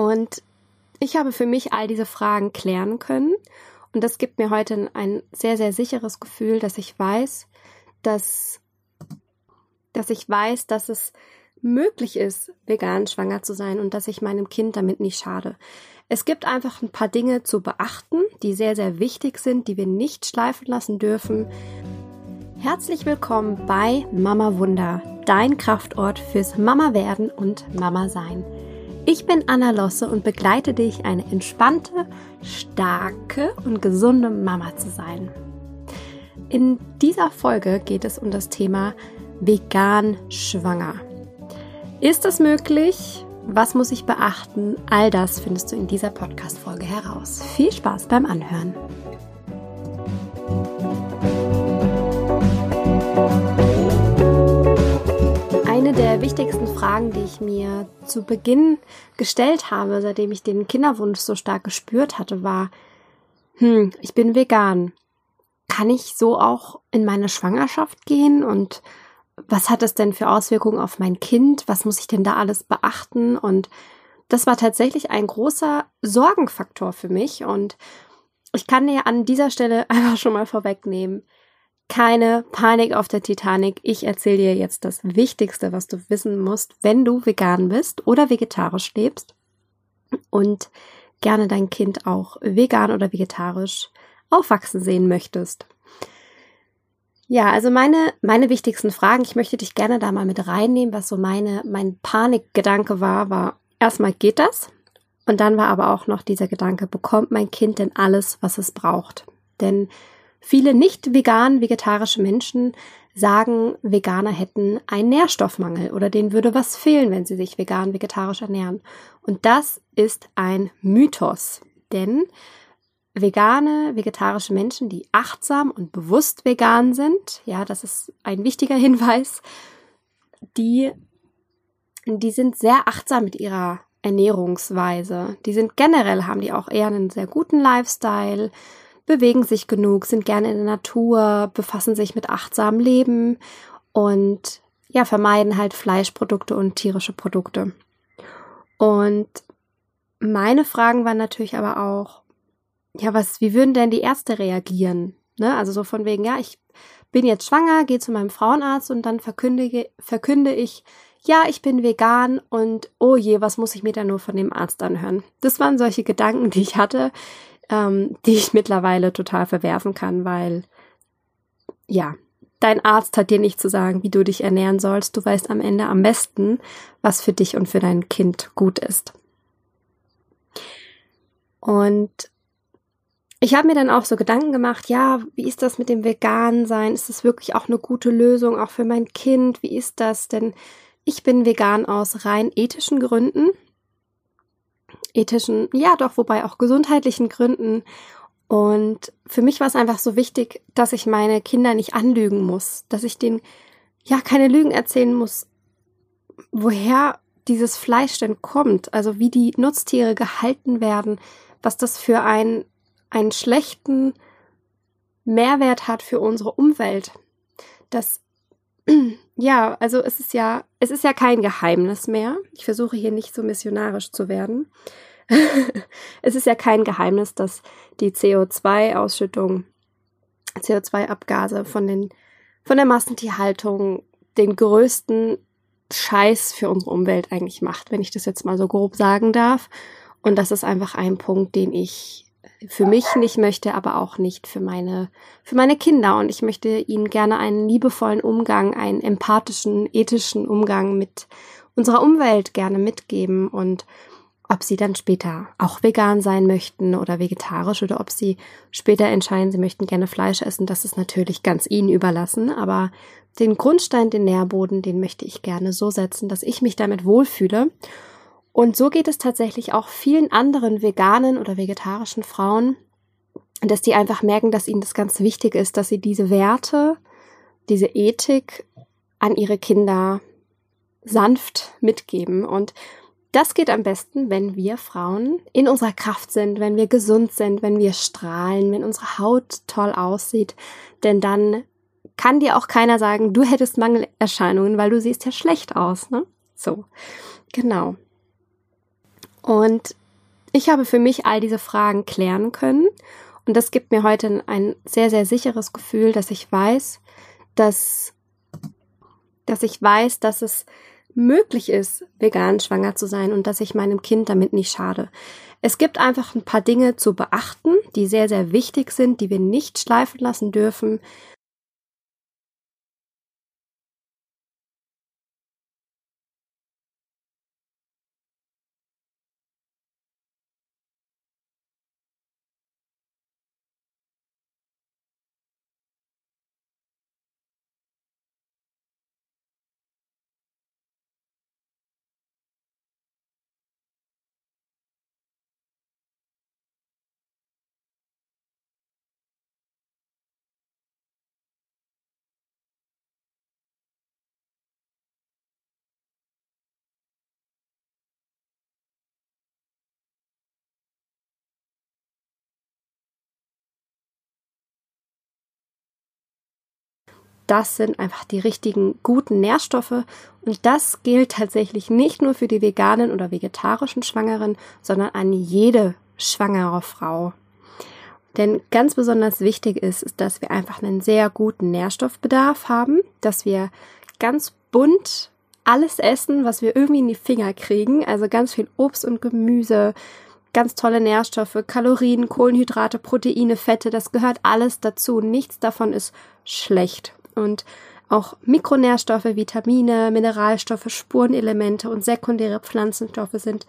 Und ich habe für mich all diese Fragen klären können. Und das gibt mir heute ein sehr, sehr sicheres Gefühl, dass ich weiß, dass, dass ich weiß, dass es möglich ist, vegan schwanger zu sein und dass ich meinem Kind damit nicht schade. Es gibt einfach ein paar Dinge zu beachten, die sehr, sehr wichtig sind, die wir nicht schleifen lassen dürfen. Herzlich willkommen bei Mama Wunder, dein Kraftort fürs Mama werden und Mama sein. Ich bin Anna Losse und begleite dich, eine entspannte, starke und gesunde Mama zu sein. In dieser Folge geht es um das Thema vegan schwanger. Ist es möglich? Was muss ich beachten? All das findest du in dieser Podcast-Folge heraus. Viel Spaß beim Anhören. Wichtigsten Fragen, die ich mir zu Beginn gestellt habe, seitdem ich den Kinderwunsch so stark gespürt hatte, war, hm, ich bin vegan. Kann ich so auch in meine Schwangerschaft gehen und was hat es denn für Auswirkungen auf mein Kind? Was muss ich denn da alles beachten? Und das war tatsächlich ein großer Sorgenfaktor für mich und ich kann dir an dieser Stelle einfach schon mal vorwegnehmen, keine Panik auf der Titanic. Ich erzähle dir jetzt das Wichtigste, was du wissen musst, wenn du vegan bist oder vegetarisch lebst und gerne dein Kind auch vegan oder vegetarisch aufwachsen sehen möchtest. Ja, also meine, meine wichtigsten Fragen, ich möchte dich gerne da mal mit reinnehmen, was so meine, mein Panikgedanke war, war erstmal geht das? Und dann war aber auch noch dieser Gedanke, bekommt mein Kind denn alles, was es braucht? Denn Viele nicht vegan vegetarische Menschen sagen, Veganer hätten einen Nährstoffmangel oder denen würde was fehlen, wenn sie sich vegan vegetarisch ernähren. Und das ist ein Mythos, denn vegane vegetarische Menschen, die achtsam und bewusst vegan sind, ja, das ist ein wichtiger Hinweis, die die sind sehr achtsam mit ihrer Ernährungsweise. Die sind generell haben die auch eher einen sehr guten Lifestyle, bewegen sich genug, sind gerne in der Natur, befassen sich mit achtsamem Leben und ja, vermeiden halt Fleischprodukte und tierische Produkte. Und meine Fragen waren natürlich aber auch, ja, was, wie würden denn die Ärzte reagieren? Ne? Also so von wegen, ja, ich bin jetzt schwanger, gehe zu meinem Frauenarzt und dann verkündige, verkünde ich, ja, ich bin vegan und oh je, was muss ich mir da nur von dem Arzt anhören? Das waren solche Gedanken, die ich hatte, ähm, die ich mittlerweile total verwerfen kann, weil ja, dein Arzt hat dir nicht zu sagen, wie du dich ernähren sollst. Du weißt am Ende am besten, was für dich und für dein Kind gut ist. Und ich habe mir dann auch so Gedanken gemacht, ja, wie ist das mit dem Vegan sein? Ist das wirklich auch eine gute Lösung, auch für mein Kind? Wie ist das? Denn ich bin vegan aus rein ethischen Gründen ethischen, ja doch, wobei auch gesundheitlichen Gründen. Und für mich war es einfach so wichtig, dass ich meine Kinder nicht anlügen muss, dass ich denen ja keine Lügen erzählen muss, woher dieses Fleisch denn kommt, also wie die Nutztiere gehalten werden, was das für einen, einen schlechten Mehrwert hat für unsere Umwelt. Das ja, also es ist ja, es ist ja kein Geheimnis mehr. Ich versuche hier nicht so missionarisch zu werden. es ist ja kein Geheimnis, dass die CO2-Ausschüttung, CO2-Abgase von den, von der Massentierhaltung den größten Scheiß für unsere Umwelt eigentlich macht, wenn ich das jetzt mal so grob sagen darf. Und das ist einfach ein Punkt, den ich für mich nicht möchte, aber auch nicht für meine, für meine Kinder. Und ich möchte ihnen gerne einen liebevollen Umgang, einen empathischen, ethischen Umgang mit unserer Umwelt gerne mitgeben und ob sie dann später auch vegan sein möchten oder vegetarisch oder ob sie später entscheiden, sie möchten gerne Fleisch essen, das ist natürlich ganz ihnen überlassen. Aber den Grundstein, den Nährboden, den möchte ich gerne so setzen, dass ich mich damit wohlfühle und so geht es tatsächlich auch vielen anderen veganen oder vegetarischen Frauen, dass die einfach merken, dass ihnen das ganz wichtig ist, dass sie diese Werte, diese Ethik an ihre Kinder sanft mitgeben. Und das geht am besten, wenn wir Frauen in unserer Kraft sind, wenn wir gesund sind, wenn wir strahlen, wenn unsere Haut toll aussieht. Denn dann kann dir auch keiner sagen, du hättest Mangelerscheinungen, weil du siehst ja schlecht aus. Ne? So, genau. Und ich habe für mich all diese Fragen klären können. Und das gibt mir heute ein sehr, sehr sicheres Gefühl, dass ich weiß, dass, dass ich weiß, dass es möglich ist, vegan schwanger zu sein und dass ich meinem Kind damit nicht schade. Es gibt einfach ein paar Dinge zu beachten, die sehr, sehr wichtig sind, die wir nicht schleifen lassen dürfen. Das sind einfach die richtigen guten Nährstoffe. Und das gilt tatsächlich nicht nur für die veganen oder vegetarischen Schwangeren, sondern an jede schwangere Frau. Denn ganz besonders wichtig ist, ist, dass wir einfach einen sehr guten Nährstoffbedarf haben, dass wir ganz bunt alles essen, was wir irgendwie in die Finger kriegen. Also ganz viel Obst und Gemüse, ganz tolle Nährstoffe, Kalorien, Kohlenhydrate, Proteine, Fette, das gehört alles dazu. Nichts davon ist schlecht und auch Mikronährstoffe, Vitamine, Mineralstoffe, Spurenelemente und sekundäre Pflanzenstoffe sind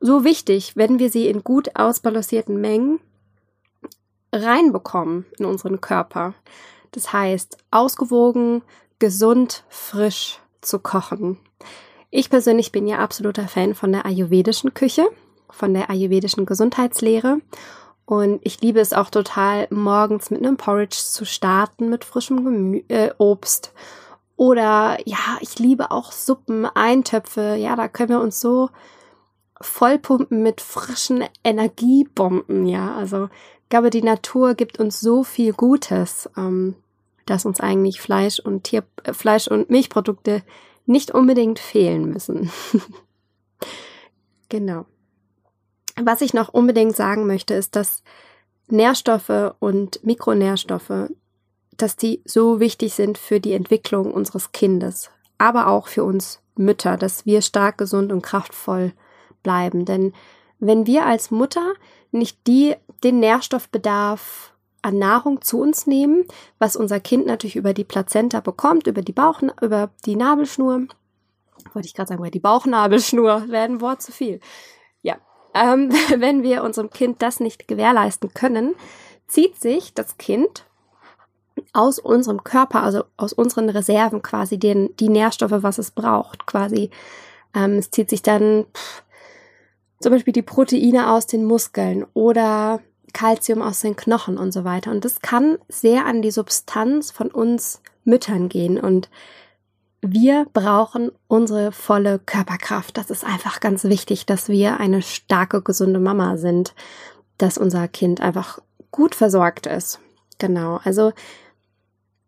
so wichtig, wenn wir sie in gut ausbalancierten Mengen reinbekommen in unseren Körper. Das heißt, ausgewogen, gesund, frisch zu kochen. Ich persönlich bin ja absoluter Fan von der ayurvedischen Küche, von der ayurvedischen Gesundheitslehre und ich liebe es auch total, morgens mit einem Porridge zu starten, mit frischem Gemü äh, Obst. Oder ja, ich liebe auch Suppen, Eintöpfe. Ja, da können wir uns so vollpumpen mit frischen Energiebomben. Ja, also ich glaube, die Natur gibt uns so viel Gutes, ähm, dass uns eigentlich Fleisch und Tier, äh, Fleisch und Milchprodukte nicht unbedingt fehlen müssen. genau. Was ich noch unbedingt sagen möchte, ist, dass Nährstoffe und Mikronährstoffe, dass die so wichtig sind für die Entwicklung unseres Kindes, aber auch für uns Mütter, dass wir stark, gesund und kraftvoll bleiben. Denn wenn wir als Mutter nicht die, den Nährstoffbedarf an Nahrung zu uns nehmen, was unser Kind natürlich über die Plazenta bekommt, über die Bauch, über die Nabelschnur, wollte ich gerade sagen, über die Bauchnabelschnur, wäre ein Wort zu viel. Ähm, wenn wir unserem Kind das nicht gewährleisten können, zieht sich das Kind aus unserem Körper, also aus unseren Reserven quasi den, die Nährstoffe, was es braucht, quasi. Ähm, es zieht sich dann pff, zum Beispiel die Proteine aus den Muskeln oder Kalzium aus den Knochen und so weiter. Und das kann sehr an die Substanz von uns Müttern gehen. Und wir brauchen unsere volle Körperkraft. Das ist einfach ganz wichtig, dass wir eine starke, gesunde Mama sind, dass unser Kind einfach gut versorgt ist. Genau. Also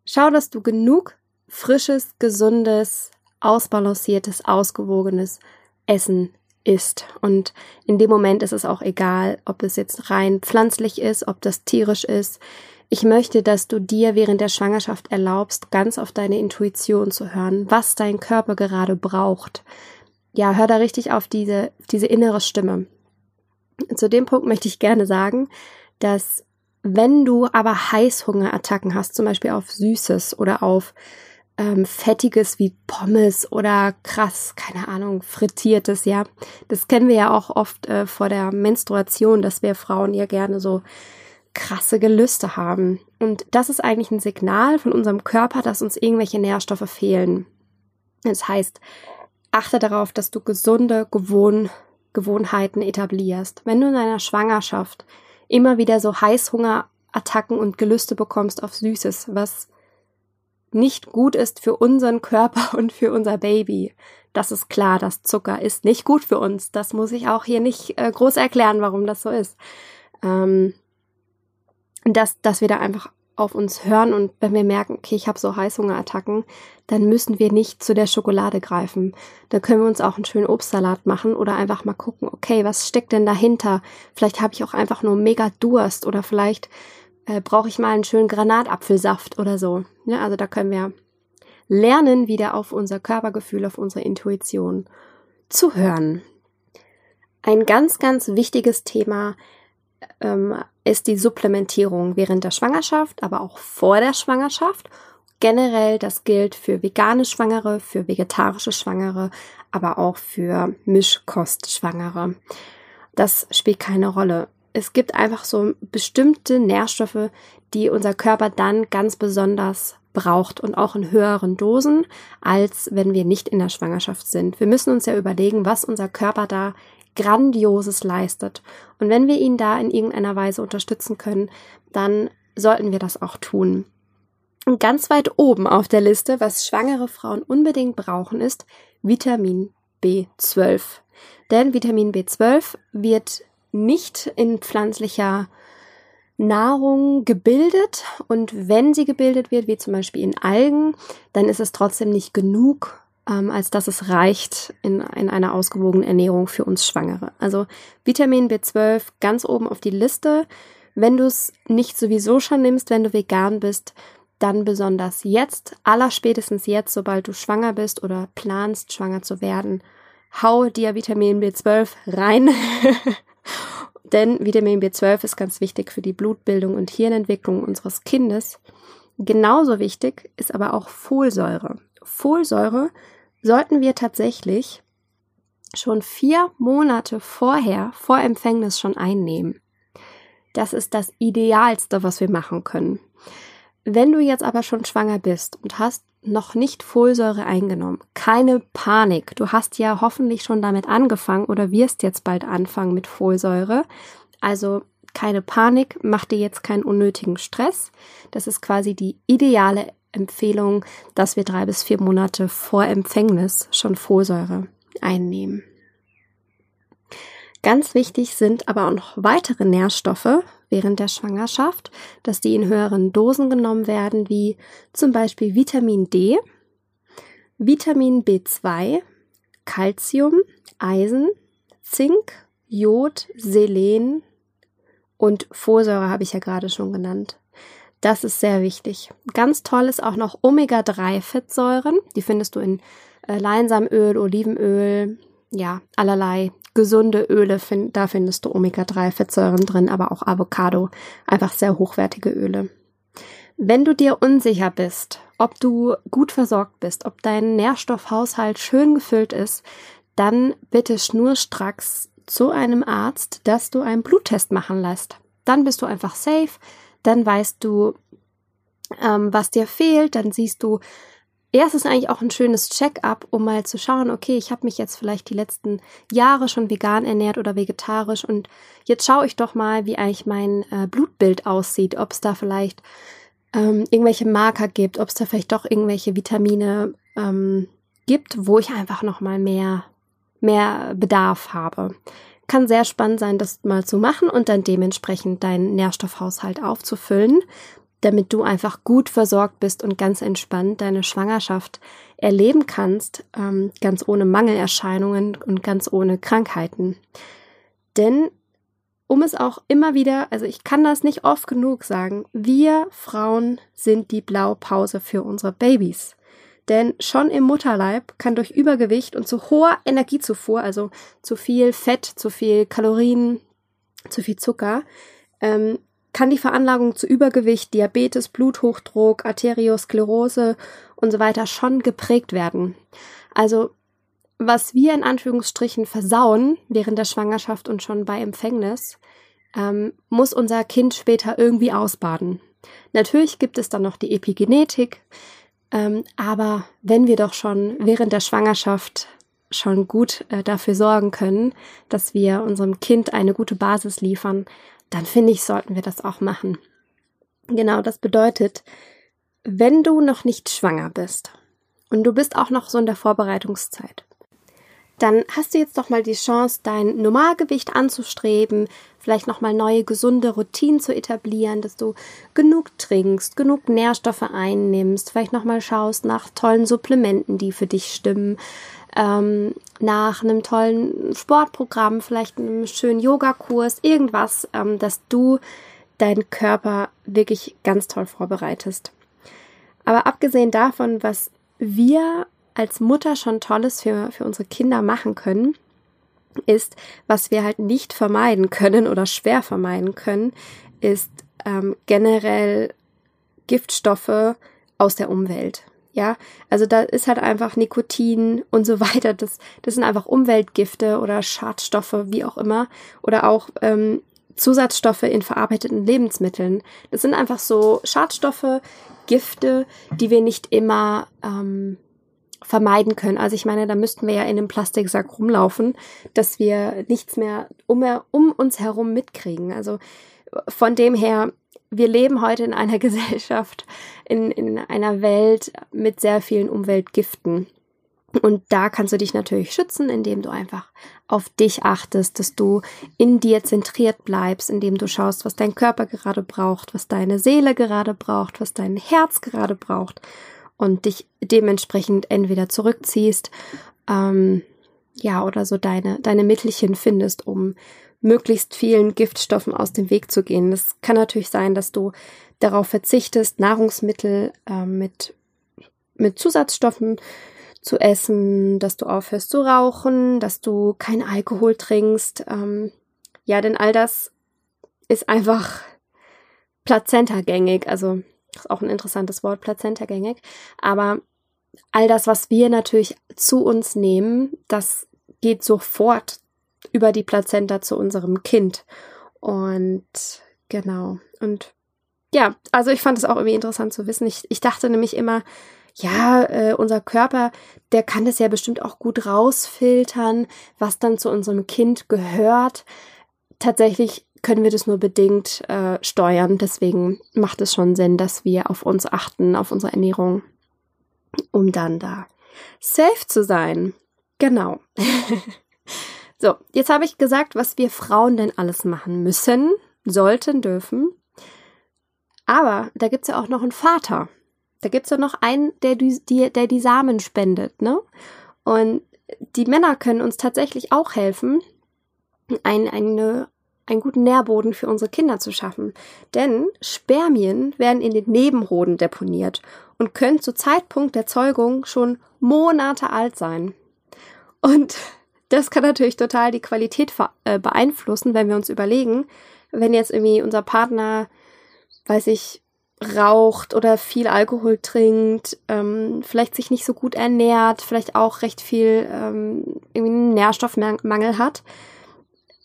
schau, dass du genug frisches, gesundes, ausbalanciertes, ausgewogenes Essen isst. Und in dem Moment ist es auch egal, ob es jetzt rein pflanzlich ist, ob das tierisch ist. Ich möchte, dass du dir während der Schwangerschaft erlaubst, ganz auf deine Intuition zu hören, was dein Körper gerade braucht. Ja, hör da richtig auf diese, diese innere Stimme. Zu dem Punkt möchte ich gerne sagen, dass wenn du aber Heißhungerattacken hast, zum Beispiel auf Süßes oder auf ähm, Fettiges wie Pommes oder krass, keine Ahnung, Frittiertes, ja. Das kennen wir ja auch oft äh, vor der Menstruation, dass wir Frauen ja gerne so krasse Gelüste haben. Und das ist eigentlich ein Signal von unserem Körper, dass uns irgendwelche Nährstoffe fehlen. Das heißt, achte darauf, dass du gesunde Gewohn Gewohnheiten etablierst. Wenn du in deiner Schwangerschaft immer wieder so Heißhungerattacken und Gelüste bekommst auf Süßes, was nicht gut ist für unseren Körper und für unser Baby. Das ist klar, das Zucker ist nicht gut für uns. Das muss ich auch hier nicht äh, groß erklären, warum das so ist. Ähm, dass, dass wir da einfach auf uns hören und wenn wir merken, okay, ich habe so Heißhungerattacken, dann müssen wir nicht zu der Schokolade greifen. Da können wir uns auch einen schönen Obstsalat machen oder einfach mal gucken, okay, was steckt denn dahinter? Vielleicht habe ich auch einfach nur mega Durst oder vielleicht äh, brauche ich mal einen schönen Granatapfelsaft oder so. Ja, also da können wir lernen, wieder auf unser Körpergefühl, auf unsere Intuition zu hören. Ein ganz, ganz wichtiges Thema ähm, ist die Supplementierung während der Schwangerschaft, aber auch vor der Schwangerschaft. Generell, das gilt für vegane Schwangere, für vegetarische Schwangere, aber auch für Mischkostschwangere. Das spielt keine Rolle. Es gibt einfach so bestimmte Nährstoffe, die unser Körper dann ganz besonders braucht und auch in höheren Dosen, als wenn wir nicht in der Schwangerschaft sind. Wir müssen uns ja überlegen, was unser Körper da Grandioses leistet. Und wenn wir ihn da in irgendeiner Weise unterstützen können, dann sollten wir das auch tun. Und ganz weit oben auf der Liste, was schwangere Frauen unbedingt brauchen, ist Vitamin B12. Denn Vitamin B12 wird nicht in pflanzlicher Nahrung gebildet und wenn sie gebildet wird, wie zum Beispiel in Algen, dann ist es trotzdem nicht genug, ähm, als dass es reicht in, in einer ausgewogenen Ernährung für uns Schwangere. Also Vitamin B12 ganz oben auf die Liste. Wenn du es nicht sowieso schon nimmst, wenn du vegan bist, dann besonders jetzt, allerspätestens jetzt, sobald du schwanger bist oder planst, schwanger zu werden, hau dir Vitamin B12 rein. Denn Vitamin B12 ist ganz wichtig für die Blutbildung und Hirnentwicklung unseres Kindes. Genauso wichtig ist aber auch Folsäure. Folsäure sollten wir tatsächlich schon vier Monate vorher, vor Empfängnis schon einnehmen. Das ist das Idealste, was wir machen können. Wenn du jetzt aber schon schwanger bist und hast noch nicht Folsäure eingenommen, keine Panik. Du hast ja hoffentlich schon damit angefangen oder wirst jetzt bald anfangen mit Folsäure. Also keine Panik, mach dir jetzt keinen unnötigen Stress. Das ist quasi die ideale Empfehlung, dass wir drei bis vier Monate vor Empfängnis schon Folsäure einnehmen. Ganz wichtig sind aber auch noch weitere Nährstoffe während der Schwangerschaft, dass die in höheren Dosen genommen werden, wie zum Beispiel Vitamin D, Vitamin B2, Calcium, Eisen, Zink, Jod, Selen und Folsäure habe ich ja gerade schon genannt. Das ist sehr wichtig. Ganz toll ist auch noch Omega-3-Fettsäuren. Die findest du in äh, Leinsamöl, Olivenöl, ja, allerlei gesunde Öle. Find, da findest du Omega-3-Fettsäuren drin, aber auch Avocado. Einfach sehr hochwertige Öle. Wenn du dir unsicher bist, ob du gut versorgt bist, ob dein Nährstoffhaushalt schön gefüllt ist, dann bitte schnurstracks zu einem Arzt, dass du einen Bluttest machen lässt. Dann bist du einfach safe dann weißt du, ähm, was dir fehlt, dann siehst du, erst ist eigentlich auch ein schönes Check-up, um mal zu schauen, okay, ich habe mich jetzt vielleicht die letzten Jahre schon vegan ernährt oder vegetarisch und jetzt schaue ich doch mal, wie eigentlich mein äh, Blutbild aussieht, ob es da vielleicht ähm, irgendwelche Marker gibt, ob es da vielleicht doch irgendwelche Vitamine ähm, gibt, wo ich einfach noch mal mehr mehr Bedarf habe kann sehr spannend sein, das mal zu machen und dann dementsprechend deinen Nährstoffhaushalt aufzufüllen, damit du einfach gut versorgt bist und ganz entspannt deine Schwangerschaft erleben kannst, ähm, ganz ohne Mangelerscheinungen und ganz ohne Krankheiten. Denn um es auch immer wieder, also ich kann das nicht oft genug sagen, wir Frauen sind die Blaupause für unsere Babys. Denn schon im Mutterleib kann durch Übergewicht und zu hoher Energiezufuhr, also zu viel Fett, zu viel Kalorien, zu viel Zucker, ähm, kann die Veranlagung zu Übergewicht, Diabetes, Bluthochdruck, Arteriosklerose und so weiter schon geprägt werden. Also was wir in Anführungsstrichen versauen während der Schwangerschaft und schon bei Empfängnis, ähm, muss unser Kind später irgendwie ausbaden. Natürlich gibt es dann noch die Epigenetik, ähm, aber wenn wir doch schon während der Schwangerschaft schon gut äh, dafür sorgen können, dass wir unserem Kind eine gute Basis liefern, dann finde ich, sollten wir das auch machen. Genau, das bedeutet, wenn du noch nicht schwanger bist und du bist auch noch so in der Vorbereitungszeit, dann hast du jetzt doch mal die Chance, dein Normalgewicht anzustreben, vielleicht nochmal neue gesunde Routinen zu etablieren, dass du genug trinkst, genug Nährstoffe einnimmst, vielleicht nochmal schaust nach tollen Supplementen, die für dich stimmen, ähm, nach einem tollen Sportprogramm, vielleicht einem schönen Yogakurs, irgendwas, ähm, dass du deinen Körper wirklich ganz toll vorbereitest. Aber abgesehen davon, was wir als Mutter schon Tolles für, für unsere Kinder machen können, ist, was wir halt nicht vermeiden können oder schwer vermeiden können, ist ähm, generell Giftstoffe aus der Umwelt. Ja, also da ist halt einfach Nikotin und so weiter. Das, das sind einfach Umweltgifte oder Schadstoffe, wie auch immer. Oder auch ähm, Zusatzstoffe in verarbeiteten Lebensmitteln. Das sind einfach so Schadstoffe, Gifte, die wir nicht immer ähm, vermeiden können. Also ich meine, da müssten wir ja in einem Plastiksack rumlaufen, dass wir nichts mehr um, um uns herum mitkriegen. Also von dem her, wir leben heute in einer Gesellschaft, in, in einer Welt mit sehr vielen Umweltgiften. Und da kannst du dich natürlich schützen, indem du einfach auf dich achtest, dass du in dir zentriert bleibst, indem du schaust, was dein Körper gerade braucht, was deine Seele gerade braucht, was dein Herz gerade braucht und dich dementsprechend entweder zurückziehst, ähm, ja, oder so deine, deine Mittelchen findest, um möglichst vielen Giftstoffen aus dem Weg zu gehen. Das kann natürlich sein, dass du darauf verzichtest, Nahrungsmittel äh, mit, mit Zusatzstoffen zu essen, dass du aufhörst zu rauchen, dass du kein Alkohol trinkst. Ähm, ja, denn all das ist einfach plazentagängig. Also ist auch ein interessantes Wort, plazentagängig. Aber all das, was wir natürlich zu uns nehmen, das geht sofort über die Plazenta zu unserem Kind. Und genau. Und ja, also ich fand es auch irgendwie interessant zu wissen. Ich, ich dachte nämlich immer, ja, äh, unser Körper, der kann das ja bestimmt auch gut rausfiltern, was dann zu unserem Kind gehört. Tatsächlich können wir das nur bedingt äh, steuern. Deswegen macht es schon Sinn, dass wir auf uns achten, auf unsere Ernährung, um dann da safe zu sein. Genau. so, jetzt habe ich gesagt, was wir Frauen denn alles machen müssen, sollten, dürfen. Aber da gibt's ja auch noch einen Vater. Da gibt's ja noch einen, der die, der die Samen spendet, ne? Und die Männer können uns tatsächlich auch helfen, ein, eine einen guten Nährboden für unsere Kinder zu schaffen. Denn Spermien werden in den Nebenhoden deponiert und können zu Zeitpunkt der Zeugung schon Monate alt sein. Und das kann natürlich total die Qualität äh, beeinflussen, wenn wir uns überlegen, wenn jetzt irgendwie unser Partner, weiß ich, raucht oder viel Alkohol trinkt, ähm, vielleicht sich nicht so gut ernährt, vielleicht auch recht viel ähm, irgendwie einen Nährstoffmangel hat,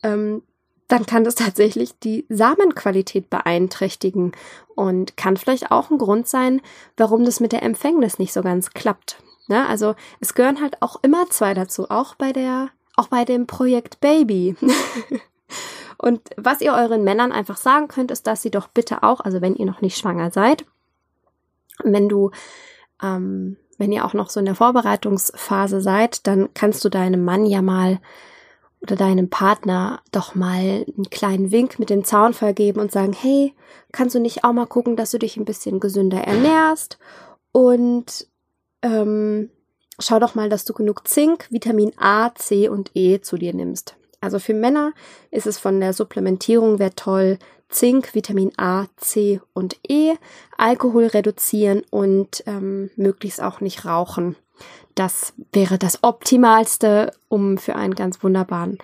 ähm, dann kann das tatsächlich die Samenqualität beeinträchtigen und kann vielleicht auch ein Grund sein, warum das mit der Empfängnis nicht so ganz klappt. Ne? Also es gehören halt auch immer zwei dazu, auch bei der, auch bei dem Projekt Baby. und was ihr euren Männern einfach sagen könnt, ist, dass sie doch bitte auch, also wenn ihr noch nicht schwanger seid, wenn du ähm, wenn ihr auch noch so in der Vorbereitungsphase seid, dann kannst du deinem Mann ja mal oder deinem Partner doch mal einen kleinen Wink mit dem Zaunfall geben und sagen, hey, kannst du nicht auch mal gucken, dass du dich ein bisschen gesünder ernährst und ähm, schau doch mal, dass du genug Zink, Vitamin A, C und E zu dir nimmst. Also für Männer ist es von der Supplementierung sehr toll, Zink, Vitamin A, C und E, Alkohol reduzieren und ähm, möglichst auch nicht rauchen. Das wäre das Optimalste, um für einen ganz wunderbaren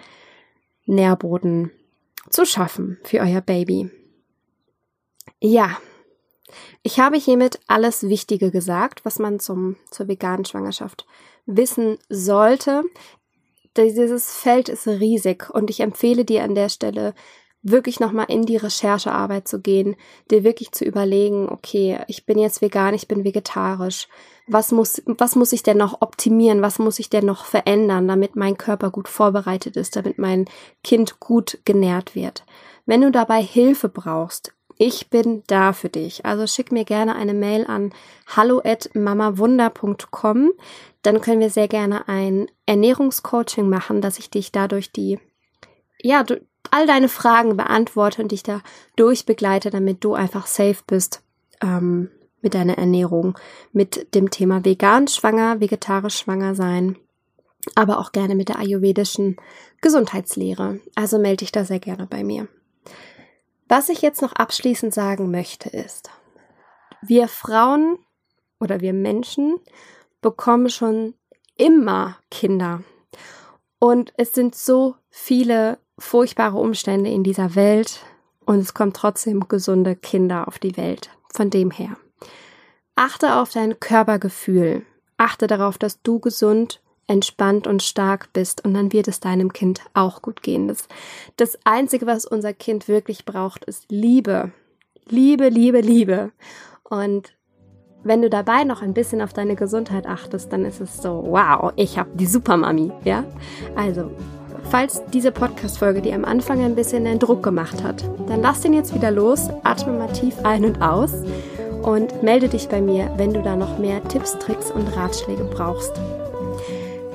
Nährboden zu schaffen für euer Baby. Ja, ich habe hiermit alles Wichtige gesagt, was man zum, zur veganen Schwangerschaft wissen sollte. Dieses Feld ist riesig und ich empfehle dir an der Stelle wirklich nochmal in die Recherchearbeit zu gehen, dir wirklich zu überlegen, okay, ich bin jetzt vegan, ich bin vegetarisch. Was muss, was muss ich denn noch optimieren? Was muss ich denn noch verändern, damit mein Körper gut vorbereitet ist, damit mein Kind gut genährt wird? Wenn du dabei Hilfe brauchst, Ich bin da für dich. Also schick mir gerne eine Mail an hallo@mamawunder.com. Dann können wir sehr gerne ein Ernährungscoaching machen, dass ich dich dadurch die ja, all deine Fragen beantworte und dich da durchbegleite, damit du einfach safe bist ähm, mit deiner Ernährung, mit dem Thema vegan schwanger, vegetarisch schwanger sein, aber auch gerne mit der ayurvedischen Gesundheitslehre. Also melde dich da sehr gerne bei mir. Was ich jetzt noch abschließend sagen möchte ist, wir Frauen oder wir Menschen bekommen schon immer Kinder. Und es sind so viele furchtbare Umstände in dieser Welt und es kommen trotzdem gesunde Kinder auf die Welt. Von dem her. Achte auf dein Körpergefühl. Achte darauf, dass du gesund, entspannt und stark bist und dann wird es deinem Kind auch gut gehen. Das, das Einzige, was unser Kind wirklich braucht, ist Liebe. Liebe, Liebe, Liebe. Und wenn du dabei noch ein bisschen auf deine Gesundheit achtest, dann ist es so, wow, ich habe die Supermami, ja? Also, Falls diese Podcast-Folge dir am Anfang ein bisschen den Druck gemacht hat, dann lass den jetzt wieder los, atme mal tief ein und aus und melde dich bei mir, wenn du da noch mehr Tipps, Tricks und Ratschläge brauchst.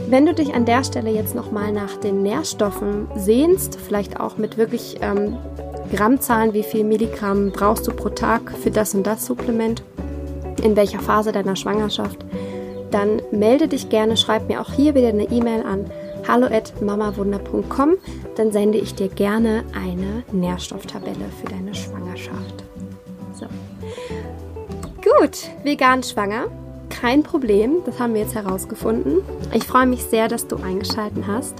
Wenn du dich an der Stelle jetzt nochmal nach den Nährstoffen sehnst, vielleicht auch mit wirklich ähm, Grammzahlen, wie viel Milligramm brauchst du pro Tag für das und das Supplement, in welcher Phase deiner Schwangerschaft, dann melde dich gerne, schreib mir auch hier wieder eine E-Mail an hallo at mamawunder.com, dann sende ich dir gerne eine Nährstofftabelle für deine Schwangerschaft. So. Gut, vegan schwanger. Kein Problem, das haben wir jetzt herausgefunden. Ich freue mich sehr, dass du eingeschaltet hast.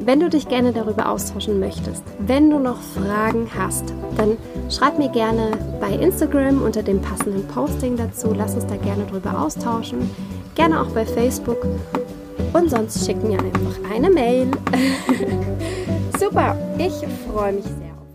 Wenn du dich gerne darüber austauschen möchtest, wenn du noch Fragen hast, dann schreib mir gerne bei Instagram unter dem passenden Posting dazu. Lass uns da gerne drüber austauschen. Gerne auch bei Facebook und sonst schick mir einfach eine Mail. Super, ich freue mich sehr.